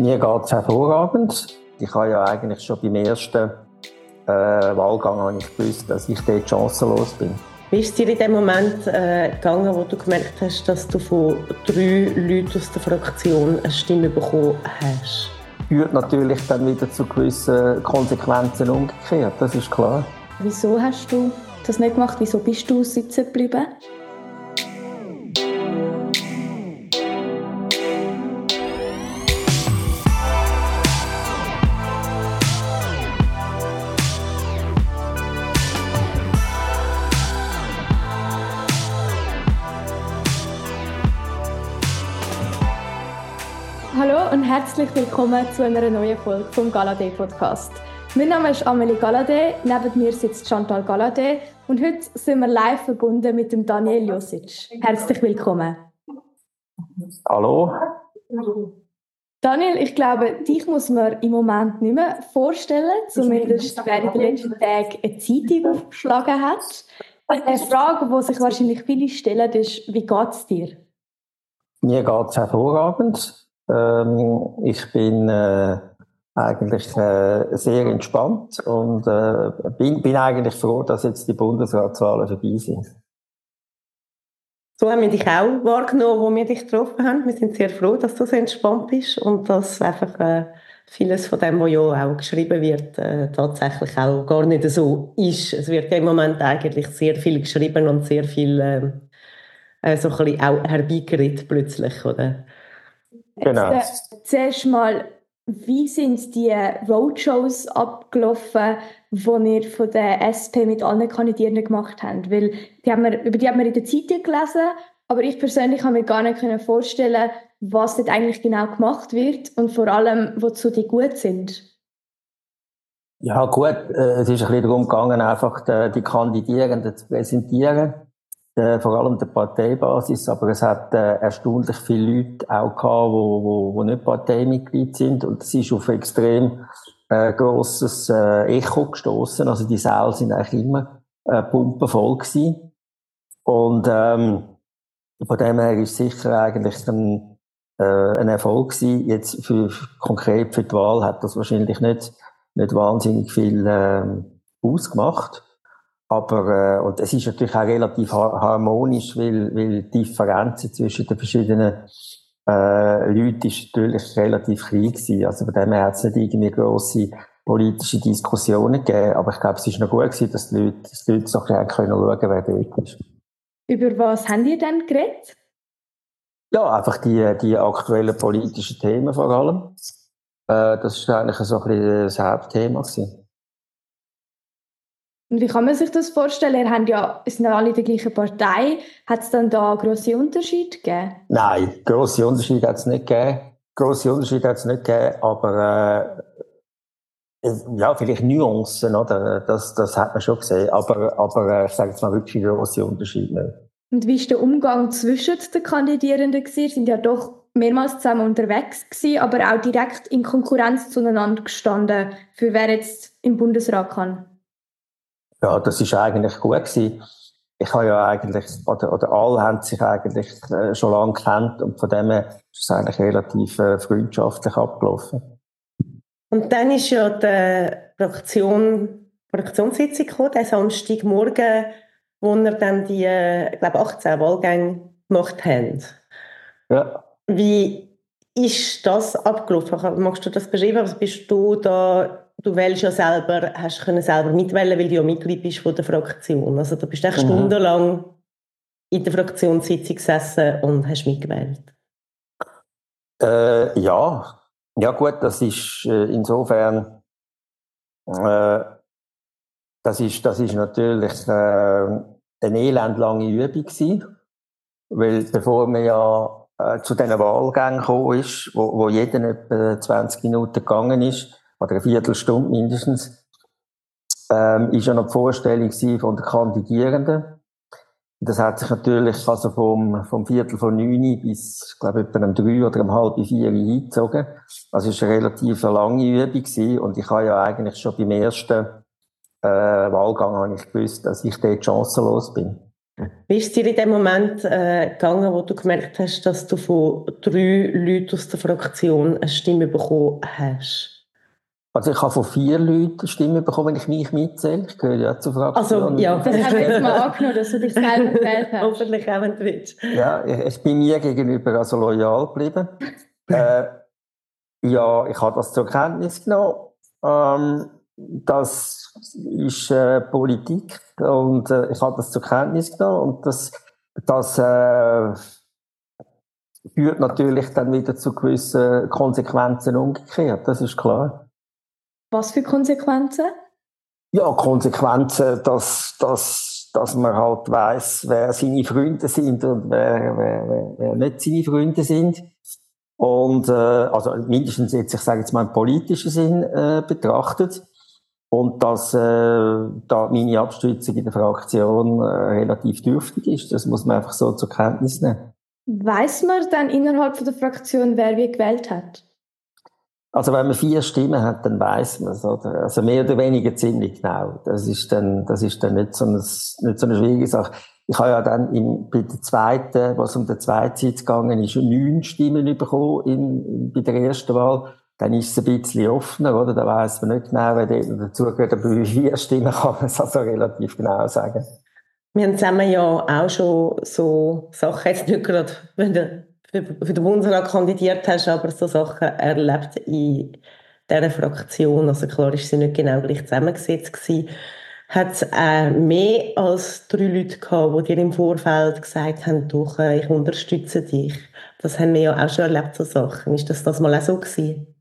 Mir geht es hervorragend. Ich habe ja eigentlich schon beim ersten äh, Wahlgang habe ich gewusst, dass ich dort chancenlos bin. Wie ist es dir in dem Moment äh, gegangen, wo du gemerkt hast, dass du von drei Leuten aus der Fraktion eine Stimme bekommen hast? Führt natürlich dann wieder zu gewissen Konsequenzen umgekehrt, das ist klar. Wieso hast du das nicht gemacht? Wieso bist du sitzen geblieben? Herzlich willkommen zu einer neuen Folge vom Galadé Podcast. Mein Name ist Amelie Galadé, neben mir sitzt Chantal Galadé und heute sind wir live verbunden mit dem Daniel Josic. Herzlich willkommen. Hallo. Daniel, ich glaube, dich muss man im Moment nicht mehr vorstellen, zumindest wer in den letzten Tagen eine Zeitung aufgeschlagen hat. Eine Frage, die sich wahrscheinlich viele stellen, ist, wie geht es dir? Mir geht es hervorragend. Ähm, ich bin äh, eigentlich äh, sehr entspannt und äh, bin, bin eigentlich froh, dass jetzt die Bundesratswahlen vorbei sind. So haben wir dich auch wahrgenommen, wo wir dich getroffen haben. Wir sind sehr froh, dass du so entspannt bist und dass einfach äh, vieles von dem, was ja auch geschrieben wird, äh, tatsächlich auch gar nicht so ist. Es wird ja im Moment eigentlich sehr viel geschrieben und sehr viel ähm, äh, so ein bisschen auch herbeigeredet plötzlich, oder? Genau. Jetzt, äh, zuerst mal, wie sind die Roadshows abgelaufen, die ihr von der SP mit allen Kandidierenden gemacht habt? Weil die haben wir, über die haben wir in der Zeitung gelesen, aber ich persönlich kann mir gar nicht vorstellen, was dort eigentlich genau gemacht wird und vor allem, wozu die gut sind. Ja gut, äh, es ist ein bisschen darum gegangen, einfach die, die Kandidierenden zu präsentieren äh, vor allem der Parteibasis, aber es hat äh, erstaunlich viele Leute auch gehabt, wo, wo, wo nicht Parteimitglied sind und es ist auf extrem äh, grosses äh, Echo gestoßen. Also die Säle sind eigentlich immer äh, pumpenvoll gewesen. Und ähm, von dem her ist sicher eigentlich ein, äh, ein Erfolg gewesen. Jetzt für, konkret für die Wahl hat das wahrscheinlich nicht, nicht wahnsinnig viel äh, ausgemacht. Aber, äh, und es ist natürlich auch relativ harmonisch, weil, weil die Differenzen zwischen den verschiedenen äh, Leuten ist natürlich relativ klein gewesen. Also von dem her hat es nicht irgendwie grosse politische Diskussionen gegeben. Aber ich glaube, es ist noch gut gewesen, dass die Leute, dass die Leute so ein bisschen können schauen wer dort ist. Über was haben die denn geredet? Ja, einfach die, die aktuellen politischen Themen vor allem. Äh, das war eigentlich so ein bisschen das Hauptthema gewesen. Und wie kann man sich das vorstellen? Ihr habt ja, sind ja alle der gleichen Partei. Hat es dann da grosse Unterschiede gegeben? Nein, grosse Unterschiede hat es nicht gegeben. Grosse Unterschiede hat es nicht gegeben, aber äh, ja, vielleicht Nuancen, oder? Das, das hat man schon gesehen. Aber, aber äh, ich sage jetzt mal wirklich grosse Unterschiede nicht. Und wie war der Umgang zwischen den Kandidierenden? Sie sind ja doch mehrmals zusammen unterwegs gewesen, aber auch direkt in Konkurrenz zueinander gestanden, für wer jetzt im Bundesrat kann. Ja, das ist eigentlich gut gewesen. Ich habe ja eigentlich, oder, oder alle haben sich eigentlich äh, schon lange kennt und von dem her ist es eigentlich relativ äh, freundschaftlich abgelaufen. Und dann ist ja die Fraktion, Fraktionssitzung gekommen, der Samstagmorgen, wo wir dann die, ich glaube, 18 Wahlgänge gemacht haben. Ja. Wie ist das abgelaufen? Magst du das beschreiben? Was bist du da du wählst ja selber, hast können selber mitwählen, weil du ja Mitglied bist von der Fraktion. Also du bist echt mhm. stundenlang in der Fraktionssitzung gesessen und hast mitgewählt. Äh, ja, ja gut, das ist äh, insofern, äh, das ist, das ist natürlich äh, eine elendlange Übung gewesen, weil bevor man ja äh, zu diesen Wahlgängen gekommen ist, wo, wo jeder etwa 20 Minuten gegangen ist, oder eine Viertelstunde mindestens, ähm, ist ja noch die Vorstellung von den Kandidierenden. Das hat sich natürlich also vom, vom Viertel von neun bis, glaube ich, etwa um drei oder um halb vier eingezogen. Also es war eine relativ lange Übung gewesen. und ich habe ja eigentlich schon beim ersten äh, Wahlgang habe ich gewusst, dass ich dort chancenlos bin. Wie ist es dir in dem Moment äh, gegangen, wo du gemerkt hast, dass du von drei Leuten aus der Fraktion eine Stimme bekommen hast? Also ich habe von vier Leuten eine Stimme bekommen, wenn ich mich mitzähle. Ich gehöre ja zur Fraktion. Also, ja. Das haben wir jetzt mal angenommen, dass du dich selber gewählt hast. Hoffentlich auch, wenn du willst. Ja, ich, ich bin mir gegenüber also loyal geblieben. äh, ja, ich habe das zur Kenntnis genommen. Ähm, das ist äh, Politik und äh, ich habe das zur Kenntnis genommen und das, das äh, führt natürlich dann wieder zu gewissen Konsequenzen umgekehrt, das ist klar. Was für Konsequenzen? Ja, Konsequenzen, dass, dass, dass man halt weiß, wer seine Freunde sind und wer, wer, wer, wer nicht seine Freunde sind. Und äh, also mindestens jetzt, ich sage jetzt mal im politischen Sinn äh, betrachtet. Und dass äh, da meine Abstützung in der Fraktion äh, relativ dürftig ist, das muss man einfach so zur Kenntnis nehmen. Weiß man dann innerhalb von der Fraktion, wer wie gewählt hat? Also wenn man vier Stimmen hat, dann weiß man es, oder? Also mehr oder weniger ziemlich genau. Das ist dann, das ist dann nicht so, eine, nicht so eine schwierige Sache. Ich habe ja dann im, bei der zweiten, was um den Zweitsitz gegangen ist, neun Stimmen bekommen in, bei der ersten Wahl. Dann ist es ein bisschen offener, oder? Da weiß man nicht genau, wer dazugehört. Aber bei vier Stimmen kann man es also relativ genau sagen. Wir haben zusammen ja auch schon so Sachen, jetzt nicht gerade, wenn für, für den Bundesrat kandidiert hast, aber so Sachen erlebt in dieser Fraktion. Also klar ist sie nicht genau gleich zusammengesetzt gewesen. Hat es äh, mehr als drei Leute gehabt, die dir im Vorfeld gesagt haben, doch, äh, ich unterstütze dich. Das haben wir ja auch schon erlebt, so Sachen. Ist das das mal auch so gewesen?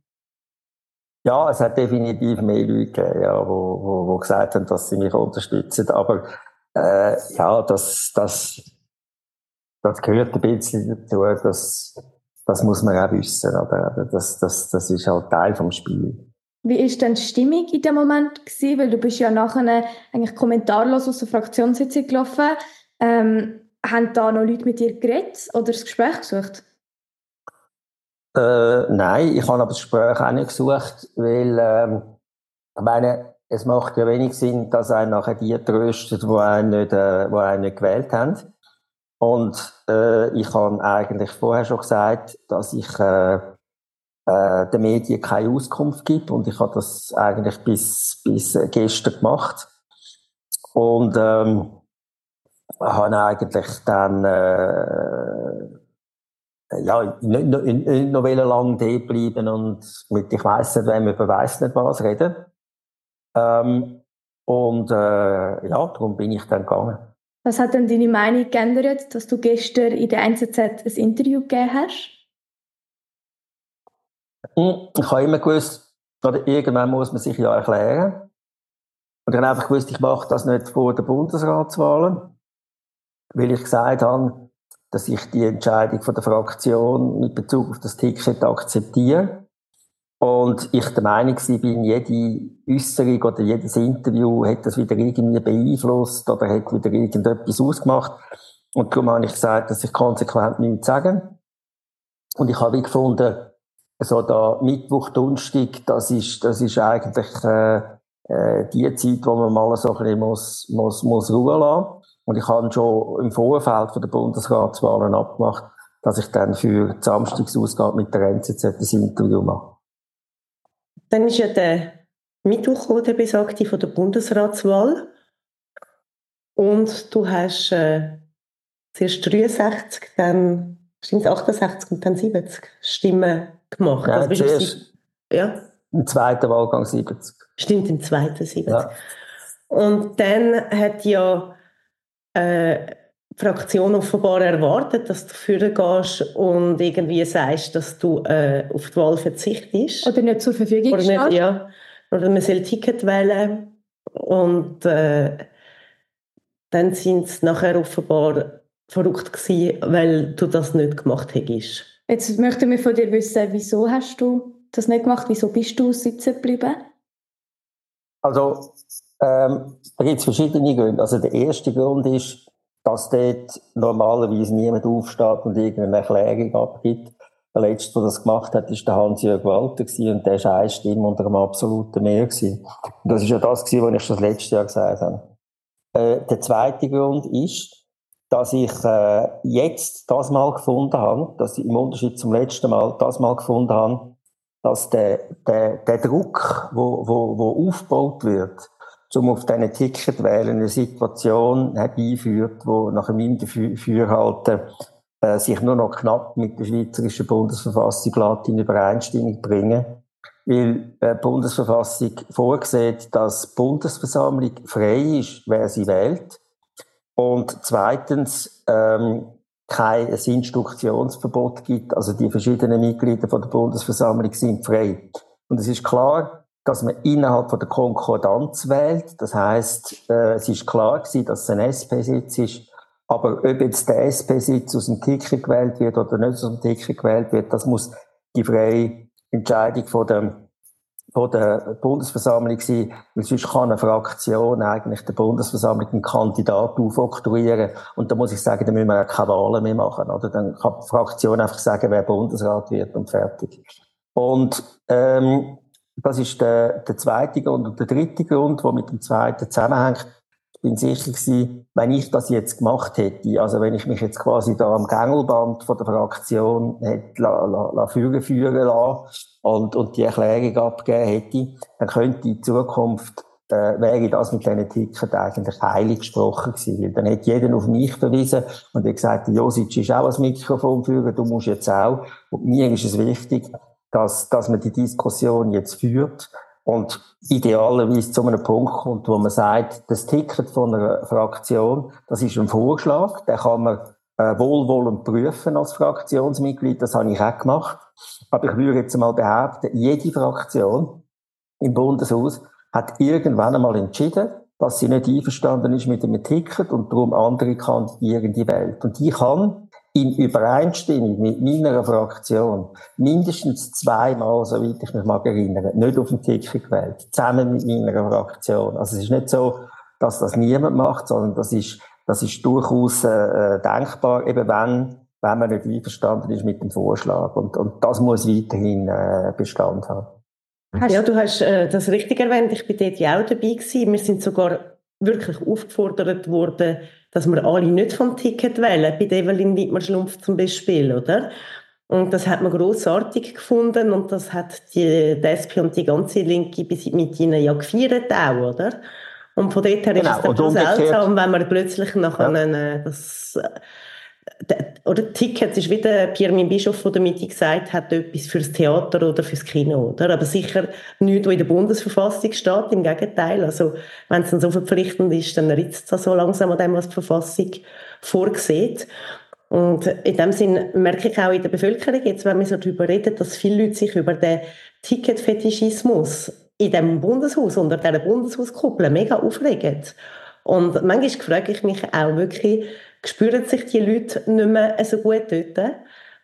Ja, es hat definitiv mehr Leute gegeben, ja, wo, wo, wo gesagt haben, dass sie mich unterstützen. Aber äh, ja, das, das das gehört ein bisschen dazu, das, das muss man auch wissen, aber das, das, das ist halt Teil vom Spiel. Wie ist denn die Stimmung in dem Moment gewesen? Weil du bist ja nachher eigentlich kommentarlos aus der Fraktionssitzung gelaufen. Ähm, haben da noch Leute mit dir geredet oder das Gespräch gesucht? Äh, nein, ich habe aber das Gespräch auch nicht gesucht, weil ähm, ich meine, es macht ja wenig Sinn, dass einen nachher die tröstet, die einen nicht, äh, die einen nicht gewählt haben. Und äh, ich habe eigentlich vorher schon gesagt, dass ich äh, äh, den Medien keine Auskunft gibt und ich habe das eigentlich bis, bis gestern gemacht. Und ähm, habe eigentlich dann äh, ja, nicht, nicht, noch lange da bleiben und mit ich weiss nicht, wem über weiss nicht was reden. Ähm, und äh, ja, darum bin ich dann gegangen. Was hat denn deine Meinung geändert, dass du gestern in der NZZ ein Interview gegeben hast? Hm, ich habe immer gewusst, oder irgendwann muss man sich ja erklären. Und ich habe einfach gewusst, ich mache das nicht vor der Bundesratswahlen, weil ich gesagt habe, dass ich die Entscheidung von der Fraktion mit Bezug auf das Ticket akzeptiere. Und ich der Meinung bin, jede Äußerung oder jedes Interview hat das wieder irgendwie beeinflusst oder hat wieder irgendetwas ausgemacht. Und darum habe ich gesagt, dass ich konsequent nichts sagen. Und ich habe gefunden, so da Mittwoch, Donnerstag, das ist, das ist eigentlich äh, äh, die Zeit, wo man mal so ein bisschen muss, muss, muss Ruhe lassen. Und ich habe schon im Vorfeld von der Bundesratswahlen abgemacht, dass ich dann für die Samstagsausgabe mit der NZZ das Interview mache. Dann ist ja der Mittwoch der besagte von der Bundesratswahl. Und du hast äh, zuerst 63, dann stimmt 68 und dann 70 Stimmen gemacht. Ja, also zuerst, ja? Im zweiten Wahlgang 70. Stimmt, im zweiten 70. Ja. Und dann hat ja äh, Fraktion offenbar erwartet, dass du führen gehst und irgendwie sagst, dass du äh, auf die Wahl verzichtest. Oder nicht zur Verfügung Oder nicht, ja. Oder man soll ein Ticket wählen. Und äh, dann sind sie nachher offenbar verrückt gewesen, weil du das nicht gemacht hättest. Jetzt möchten wir von dir wissen, wieso hast du das nicht gemacht? Wieso bist du sitzen geblieben? Also, ähm, da gibt es verschiedene Gründe. Also der erste Grund ist, dass dort normalerweise niemand aufsteht und irgendeine Erklärung abgibt. Der Letzte, der das gemacht hat, der Hans-Jörg Walter und der war eine Stimme unter einem absoluten. Gewesen. Und das ist ja das, was ich das letzte Jahr gesagt habe. Äh, der zweite Grund ist, dass ich äh, jetzt das mal gefunden habe, dass ich im Unterschied zum letzten Mal das mal gefunden habe, dass der, der, der Druck, wo, wo, wo aufgebaut wird, um auf diesen Ticket wählen, eine Situation herbeiführt, wo nach meinem Dafürhalten äh, sich nur noch knapp mit der schweizerischen Bundesverfassung in Übereinstimmung bringen. Weil äh, die Bundesverfassung vorsieht, dass die Bundesversammlung frei ist, wer sie wählt. Und zweitens, ähm, kein Instruktionsverbot gibt. Also die verschiedenen Mitglieder von der Bundesversammlung sind frei. Und es ist klar, dass man innerhalb von der Konkordanz wählt. Das heißt, äh, es ist klar gewesen, dass es ein SP-Sitz ist. Aber ob jetzt der SP-Sitz aus dem Ticket gewählt wird oder nicht aus dem Ticket gewählt wird, das muss die freie Entscheidung von der von der Bundesversammlung sein, weil sonst kann eine Fraktion eigentlich der Bundesversammlung einen Kandidat aufoktroyieren und da muss ich sagen, da müssen wir auch keine Wahlen mehr machen, oder? Dann kann die Fraktion einfach sagen, wer Bundesrat wird und fertig. Und ähm, das ist der, der zweite Grund. Und der dritte Grund, der mit dem zweiten zusammenhängt, bin sicher gewesen, wenn ich das jetzt gemacht hätte, also wenn ich mich jetzt quasi da am Gängelband von der Fraktion hätte la, la, la führen, führen lassen und, und die Erklärung abgegeben hätte, dann könnte in Zukunft äh, wäre das mit diesen Tickets eigentlich heilig gesprochen gewesen. Weil dann hätte jeder auf mich verwiesen und er gesagt, Josic ist auch als Mikrofon führen, du musst jetzt auch. Und mir ist es wichtig, dass, dass man die Diskussion jetzt führt und idealerweise zu einem Punkt kommt, wo man sagt, das Ticket von einer Fraktion, das ist ein Vorschlag, den kann man äh, wohlwollend prüfen als Fraktionsmitglied, das habe ich auch gemacht. Aber ich würde jetzt mal behaupten, jede Fraktion im Bundeshaus hat irgendwann einmal entschieden, dass sie nicht einverstanden ist mit einem Ticket und darum andere kandidieren in die Welt. Und ich kann in Übereinstimmung mit meiner Fraktion mindestens zweimal, soweit ich mich mal erinnere, nicht auf den Ticket gewählt. Zusammen mit meiner Fraktion. Also es ist nicht so, dass das niemand macht, sondern das ist, das ist durchaus äh, denkbar, eben wenn, wenn man nicht einverstanden ist mit dem Vorschlag. Und, und das muss weiterhin äh, Bestand haben. Ja, du hast äh, das richtig erwähnt. Ich bin dort ja auch dabei gewesen. Wir sind sogar wirklich aufgefordert worden, dass wir alle nicht vom Ticket wählen, bei Evelyn Wittmer-Schlumpf zum Beispiel, oder? Und das hat man großartig gefunden und das hat die, die SP und die ganze Linke mit ihnen ja gefeiert auch, oder? Und von dort her genau. ist es dann seltsam, wenn man plötzlich nachher ja. das oder Tickets ist wie der Pierre Bischof von der Mitte gesagt hat, etwas fürs Theater oder fürs Kino, oder? Aber sicher nichts, was in der Bundesverfassung steht, im Gegenteil. Also, wenn es dann so verpflichtend ist, dann ritzt es so langsam an dem, was die Verfassung vorsieht. Und in dem Sinn merke ich auch in der Bevölkerung, jetzt, wenn wir so darüber reden, dass viele Leute sich über den Ticketfetischismus in dem Bundeshaus, unter dieser Bundeshauskuppel mega aufregen. Und manchmal frage ich mich auch wirklich, spüren sich die Leute nicht mehr so gut dort,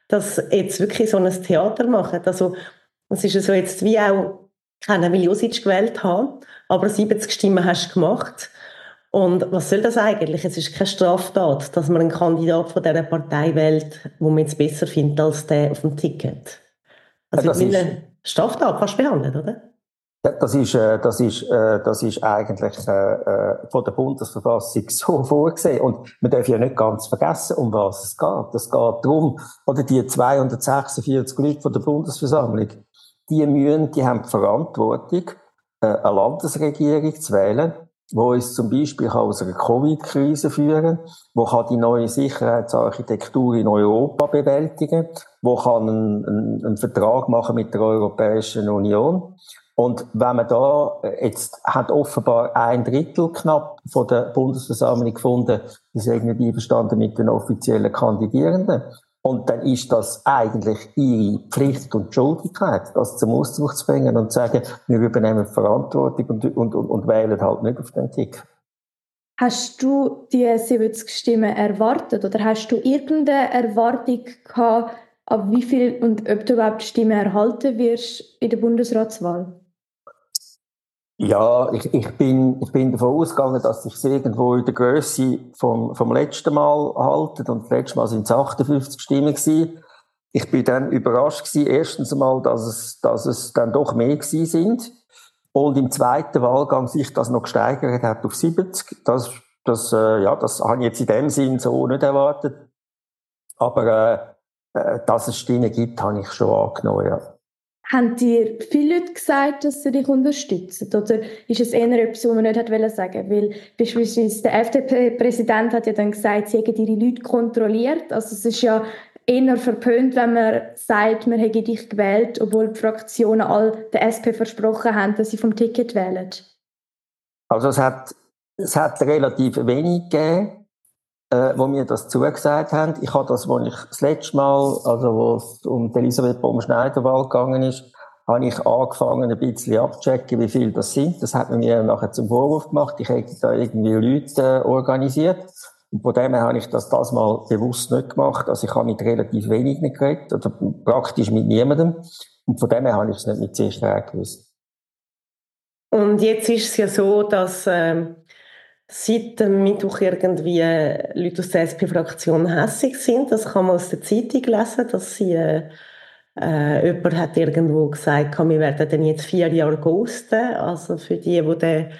dass jetzt wirklich so ein Theater machen. Also, es ist so jetzt wie auch, keine will Josic gewählt haben, aber 70 Stimmen hast du gemacht. Und was soll das eigentlich? Es ist keine Straftat, dass man einen Kandidat von dieser Partei wählt, wo man jetzt besser findet als der auf dem Ticket. Also, ja, wie eine Straftat kannst du behandeln, Das ist, äh, das ist, äh, das ist eigentlich äh, von der Bundesverfassung so vorgesehen. Und man darf ja nicht ganz vergessen, um was es geht. Es geht darum, oder die 246 Leute von der Bundesversammlung, die müssen, die haben die Verantwortung, eine Landesregierung zu wählen, wo uns zum Beispiel aus einer Covid-Krise führen, wo kann die neue Sicherheitsarchitektur in Europa bewältigen, wo kann einen, einen, einen Vertrag machen mit der Europäischen Union und wenn man da, äh, jetzt hat offenbar ein Drittel knapp von der Bundesversammlung gefunden, die sind nicht einverstanden mit den offiziellen Kandidierenden. Und dann ist das eigentlich ihre Pflicht und Schuldigkeit, das zum Ausdruck zu bringen und zu sagen, wir übernehmen Verantwortung und, und, und, und wählen halt nicht auf den Tick. Hast du die 70 Stimmen erwartet oder hast du irgendeine Erwartung gehabt, ab wie viel und ob du überhaupt Stimmen erhalten wirst in der Bundesratswahl? Ja, ich, ich, bin, ich bin davon ausgegangen, dass sich irgendwo in der Größe vom, vom letzten Mal halten. Und das letzte Mal sind es 58 Stimmen gewesen. Ich bin dann überrascht gewesen, erstens einmal, dass es, dass es dann doch mehr gewesen sind. Und im zweiten Wahlgang sich das noch gesteigert hat auf 70. Das Das, äh, ja, das habe ich jetzt in dem Sinn so nicht erwartet. Aber äh, äh dass es Stimmen gibt, habe ich schon angenommen, ja. Haben dir viele Leute gesagt, dass sie dich unterstützen? Oder ist es eher etwas, was man nicht hat sagen Weil beispielsweise der FDP-Präsident hat ja dann gesagt, sie hätten ihre Leute kontrolliert. Also es ist ja eher verpönt, wenn man sagt, man hätte dich gewählt, obwohl die Fraktionen all der SP versprochen haben, dass sie vom Ticket wählen. Also es hat, es hat relativ wenig gegeben äh, wo mir das zugesagt haben. Ich habe das, als ich das letzte Mal, also wo es um Elisabeth Baum-Schneiderwahl gegangen ist, habe ich angefangen, ein bisschen abzuchecken, wie viel das sind. Das hat man mir nachher zum Vorwurf gemacht. Ich hätte da irgendwie Leute äh, organisiert. Und von dem her habe ich das das mal bewusst nicht gemacht. Also ich habe mit relativ wenigen geredet, oder praktisch mit niemandem. Und von dem her habe ich es nicht mit Sicherheit gewusst. Und jetzt ist es ja so, dass ähm, seit dem Mittwoch irgendwie Leute aus der SP-Fraktion hässig sind. Das kann man aus der Zeitung lesen, dass sie äh, äh, jemand hat irgendwo gesagt, wir werden dann jetzt vier Jahre ghosten. Also für die, die den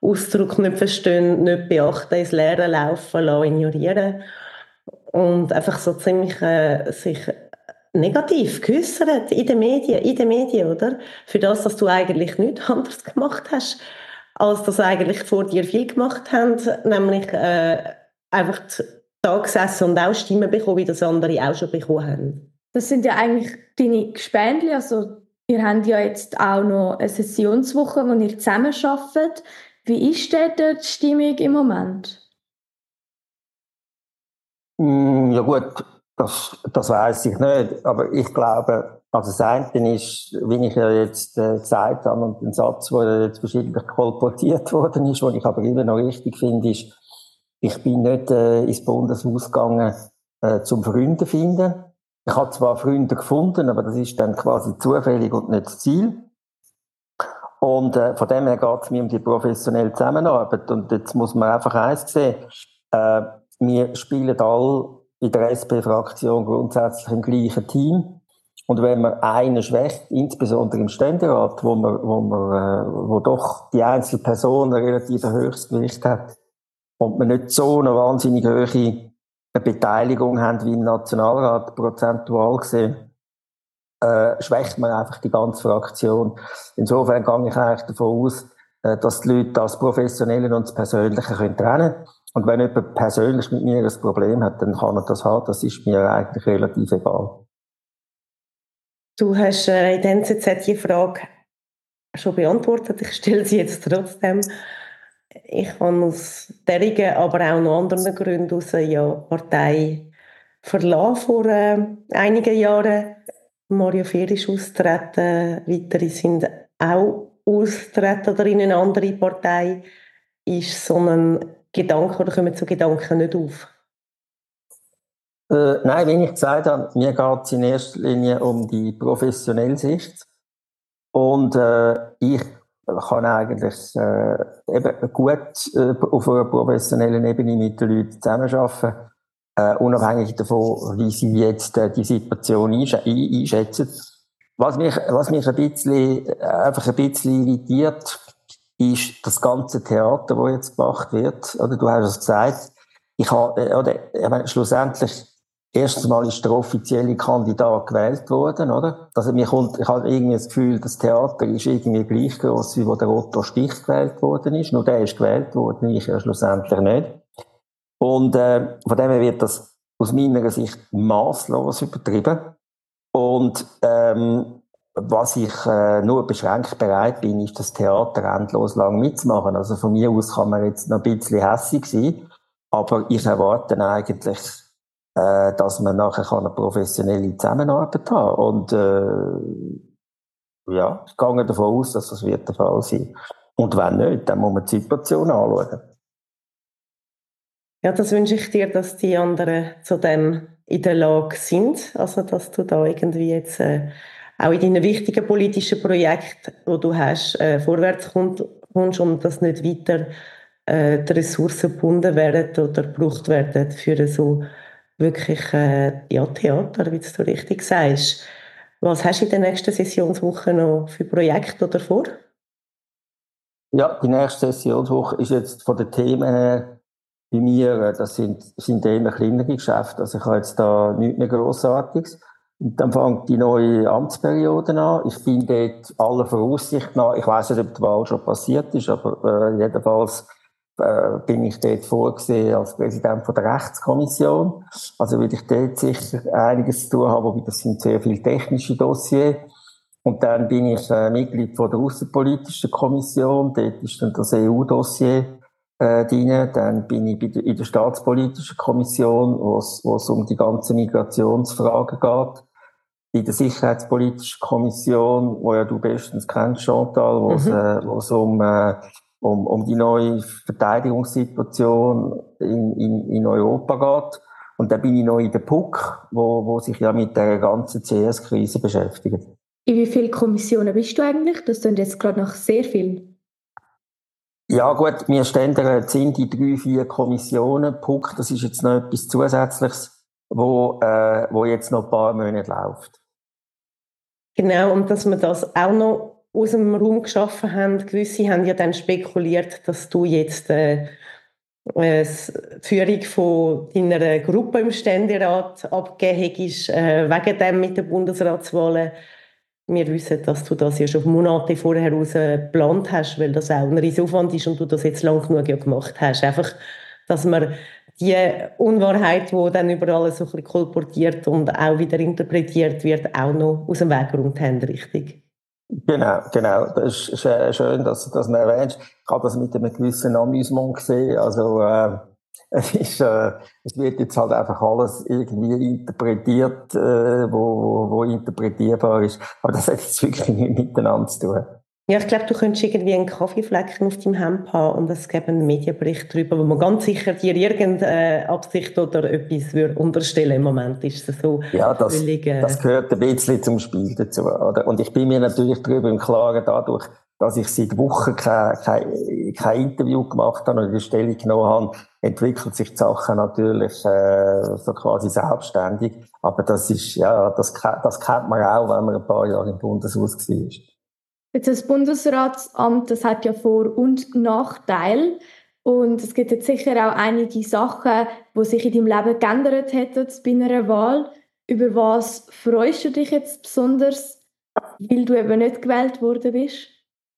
Ausdruck nicht verstehen, nicht beachten, ins Leere laufen lassen, ignorieren. Und einfach so ziemlich äh, sich negativ geäussert in den Medien, in den Medien, oder? Für das, dass du eigentlich nichts anderes gemacht hast als das eigentlich vor dir viel gemacht haben, nämlich äh, einfach da gesessen und auch Stimmen bekommen, wie das andere auch schon bekommen haben. Das sind ja eigentlich deine Gespendli, also ihr habt ja jetzt auch noch eine Sessionswoche, wo ihr zusammen arbeitet. Wie ist denn die Stimmung im Moment? Mm, ja gut, das, das weiß ich nicht, aber ich glaube, also das eine ist, wie ich ja jetzt äh, gesagt habe, und ein Satz, der jetzt verschiedentlich kolportiert worden ist, den ich aber immer noch richtig finde, ist, ich bin nicht äh, ins Bundeshaus gegangen, äh, zum Freunde finden. Ich habe zwar Freunde gefunden, aber das ist dann quasi zufällig und nicht das Ziel. Und äh, von dem her geht es mir um die professionelle Zusammenarbeit. Und jetzt muss man einfach eins sehen, äh, wir spielen alle in der SP-Fraktion grundsätzlich im gleichen Team. Und wenn man einen schwächt, insbesondere im Ständerat, wo man, wo man, äh, wo doch die einzelne Person ein relativ höchstes Gewicht hat und man nicht so eine wahnsinnig hohe Beteiligung haben wie im Nationalrat, prozentual gesehen, äh, schwächt man einfach die ganze Fraktion. Insofern gehe ich eigentlich davon aus, äh, dass die Leute das Professionelle und das Persönliche können trennen Und wenn jemand persönlich mit mir ein Problem hat, dann kann er das haben. Das ist mir eigentlich relativ egal. Du hast äh, in der NZZ die Frage schon beantwortet. Ich stelle sie jetzt trotzdem. Ich habe aus derigen, aber auch noch anderen Gründen heraus ja Partei verlassen vor äh, einigen Jahren. Mario Fehr ist austreten, weitere sind auch austreten oder in eine andere Partei. Ist so ein Gedanke oder kommen so Gedanken nicht auf? Äh, nein, wie ich gesagt habe, mir geht es in erster Linie um die professionelle Sicht. Und äh, ich kann eigentlich äh, eben gut äh, auf einer professionellen Ebene mit den Leuten zusammenarbeiten, äh, unabhängig davon, wie sie jetzt äh, die Situation einschätzen. Was mich, was mich ein bisschen, äh, einfach ein bisschen irritiert, ist das ganze Theater, das jetzt gemacht wird. Oder du hast es gesagt, ich habe, äh, oder, ich meine, schlussendlich Erstens mal ist der offizielle Kandidat gewählt worden, oder? Also mir kommt, ich habe irgendwie das Gefühl, das Theater ist irgendwie gleich groß, wie wo der Otto Stich gewählt worden ist. Nur der ist gewählt worden, ich ja schlussendlich nicht. Und äh, von dem her wird das aus meiner Sicht maßlos übertrieben. Und ähm, was ich äh, nur beschränkt bereit bin, ist das Theater endlos lang mitzumachen. Also von mir aus kann man jetzt noch ein bisschen hässig sein, aber ich erwarte eigentlich äh, dass man nachher eine professionelle Zusammenarbeit haben Und äh, ja, ich gehe davon aus, dass das wird der Fall sein. Und wenn nicht, dann muss man die Situation anschauen. Ja, das wünsche ich dir, dass die anderen zu dem in der Lage sind. Also, dass du da irgendwie jetzt äh, auch in deinen wichtigen politischen Projekten, die du hast, äh, vorwärts kommst und dass nicht weiter äh, die Ressourcen gebunden werden oder gebraucht werden für so wirklich äh, ja, Theater, wie du richtig sagst. Was hast du in der nächsten Sessionswoche noch für Projekte oder vor? Ja, die nächste Sessionswoche ist jetzt von den Themen her bei mir, äh, das sind, sind eher kleinere Geschäfte. Also ich habe jetzt da nichts mehr Grossartiges. Und dann fängt die neue Amtsperiode an. Ich bin dort aller Voraussicht nach, ich weiß nicht, ob die Wahl schon passiert ist, aber äh, jedenfalls äh, bin ich dort vorgesehen als Präsident von der Rechtskommission. Also will ich dort sicher einiges zu tun haben, wobei das sind sehr viele technische Dossiers. Und dann bin ich äh, Mitglied von der Außenpolitischen Kommission. Dort ist dann das EU-Dossier äh, drin. Dann bin ich in der Staatspolitischen Kommission, wo es um die ganzen Migrationsfragen geht. In der Sicherheitspolitischen Kommission, wo ja du bestens kennst, Chantal, wo es, mhm. äh, um, äh, um, um die neue Verteidigungssituation in, in, in Europa geht. Und dann bin ich noch in der PUC, wo, wo sich ja mit der ganzen CS-Krise beschäftigt. In wie vielen Kommissionen bist du eigentlich? Das sind jetzt gerade noch sehr viel. Ja gut, wir ständig sind die drei, vier Kommissionen. Punkt, das ist jetzt noch etwas Zusätzliches, wo, äh, wo jetzt noch ein paar Monate läuft. Genau, und dass wir das auch noch aus dem Raum geschaffen haben. Gewisse haben ja dann spekuliert, dass du jetzt äh, äh die Führung von deiner Gruppe im Ständerat abgegeben hast, äh, wegen dem mit den Bundesratswahlen. Wir wissen, dass du das ja schon Monate vorher heraus geplant hast, weil das auch ein Riesenaufwand ist und du das jetzt lang genug ja gemacht hast. Einfach, dass man die Unwahrheit, die dann überall so ein kolportiert und auch wieder interpretiert wird, auch noch aus dem Weg geräumt haben, richtig? Genau, genau. Das ist schön, dass du das erwähnst. Ich habe das mit einem gewissen Amüsement gesehen. Also, äh, es, ist, äh, es wird jetzt halt einfach alles irgendwie interpretiert, äh, wo, wo, wo interpretierbar ist. Aber das hat jetzt wirklich nichts miteinander zu tun. Ja, ich glaube, du könntest irgendwie einen Kaffeeflecken auf deinem Hemd haben und es gibt einen Medienbericht darüber, wo man ganz sicher dir irgendeine Absicht oder etwas würde unterstellen im Moment. Ist es so ja, das, völlig, äh das gehört ein bisschen zum Spiel dazu. Oder? Und ich bin mir natürlich darüber im Klaren dadurch, dass ich seit Wochen kein, kein, kein Interview gemacht habe oder eine Stellung genommen habe, entwickelt sich die Sache natürlich äh, so quasi selbstständig. Aber das ist, ja, das, das kennt man auch, wenn man ein paar Jahre im Bundeshaus war. Jetzt das Bundesratsamt, das hat ja Vor- und Nachteile. Und es gibt jetzt sicher auch einige Sachen, die sich in deinem Leben geändert hätten bei einer Wahl. Über was freust du dich jetzt besonders, weil du eben nicht gewählt worden bist?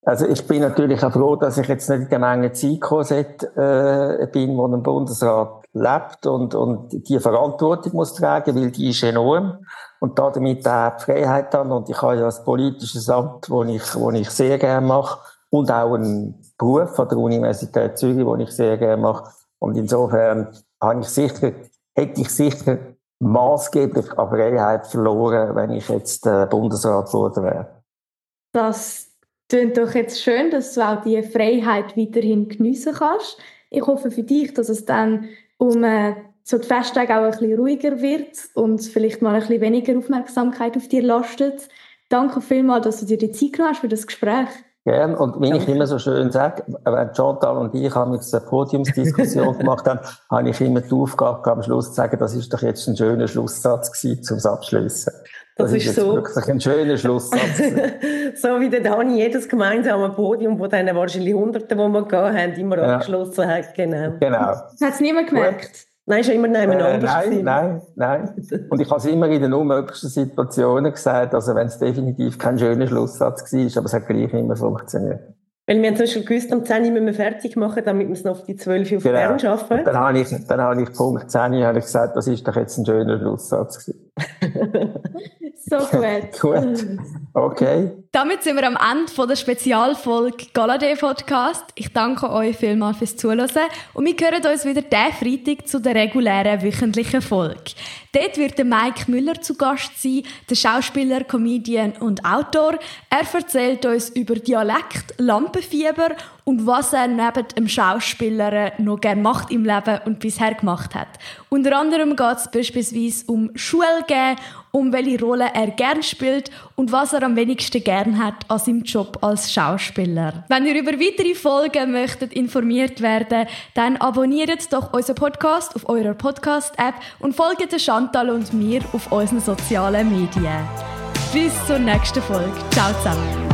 Also ich bin natürlich auch froh, dass ich jetzt nicht in der Menge Zeit äh, bin, wo ein Bundesrat lebt und, und die Verantwortung muss tragen, weil die ist enorm und damit auch die Freiheit dann und ich habe ja ein politisches Amt, wo ich, wo ich sehr gerne mache und auch einen Beruf an der Universität Zürich, den ich sehr gerne mache und insofern habe ich sicher, hätte ich sicher maßgeblich an Freiheit verloren, wenn ich jetzt äh, Bundesrat geworden wäre. Das klingt doch jetzt schön, dass du auch diese Freiheit weiterhin geniessen kannst. Ich hoffe für dich, dass es dann um äh, so die Festtage auch ein bisschen ruhiger wird und vielleicht mal ein bisschen weniger Aufmerksamkeit auf dir lastet. Danke vielmals, dass du dir die Zeit genommen hast für das Gespräch. Gern. Und wenn ich immer so schön sage, wenn Chantal und ich haben jetzt eine Podiumsdiskussion gemacht haben, habe ich immer die Aufgabe am Schluss zu sagen, das ist doch jetzt ein schöner Schlusssatz gewesen, zum Abschließen. Das, das ist, ist so. wirklich ein schöner Schlusssatz. so wie der Dani jedes gemeinsame Podium, wo dann wahrscheinlich Hunderte, die wir gehabt haben, immer ja. abgeschlossen hat. Genau. genau. Das hat es niemand gemerkt. Nein, ist immer nein, äh, nein, nein, nein. Und ich habe es immer in den unmöglichsten Situationen gesagt, also wenn es definitiv kein schöner Schlusssatz war, aber es hat gleich immer funktioniert. Weil wir haben zum Beispiel gewusst, um 10 Uhr müssen wir fertig machen, damit wir es noch auf die 12 Uhr auf genau. Bern schaffen. dann habe ich, dann habe ich Punkt 10 Uhr habe ich gesagt, das ist doch jetzt ein schöner Schlusssatz so gut. gut. Okay. Damit sind wir am Ende von der Spezialfolge Galadé Podcast. Ich danke euch vielmals fürs Zuhören und wir hören uns wieder diesen Freitag zu der regulären wöchentlichen Folge. Dort wird der Mike Müller zu Gast sein, der Schauspieler, Comedian und Autor. Er erzählt uns über Dialekt, Lampenfieber und was er neben dem Schauspieler noch gerne macht im Leben und bisher gemacht hat. Unter anderem geht es beispielsweise um Schulgehen, um welche Rolle er gern spielt und was er am wenigsten gern hat an seinem Job als Schauspieler. Wenn ihr über weitere Folgen möchtet informiert werden, dann abonniert doch unseren Podcast auf eurer Podcast-App und folgt Chantal und mir auf unseren sozialen Medien. Bis zur nächsten Folge. Ciao zusammen.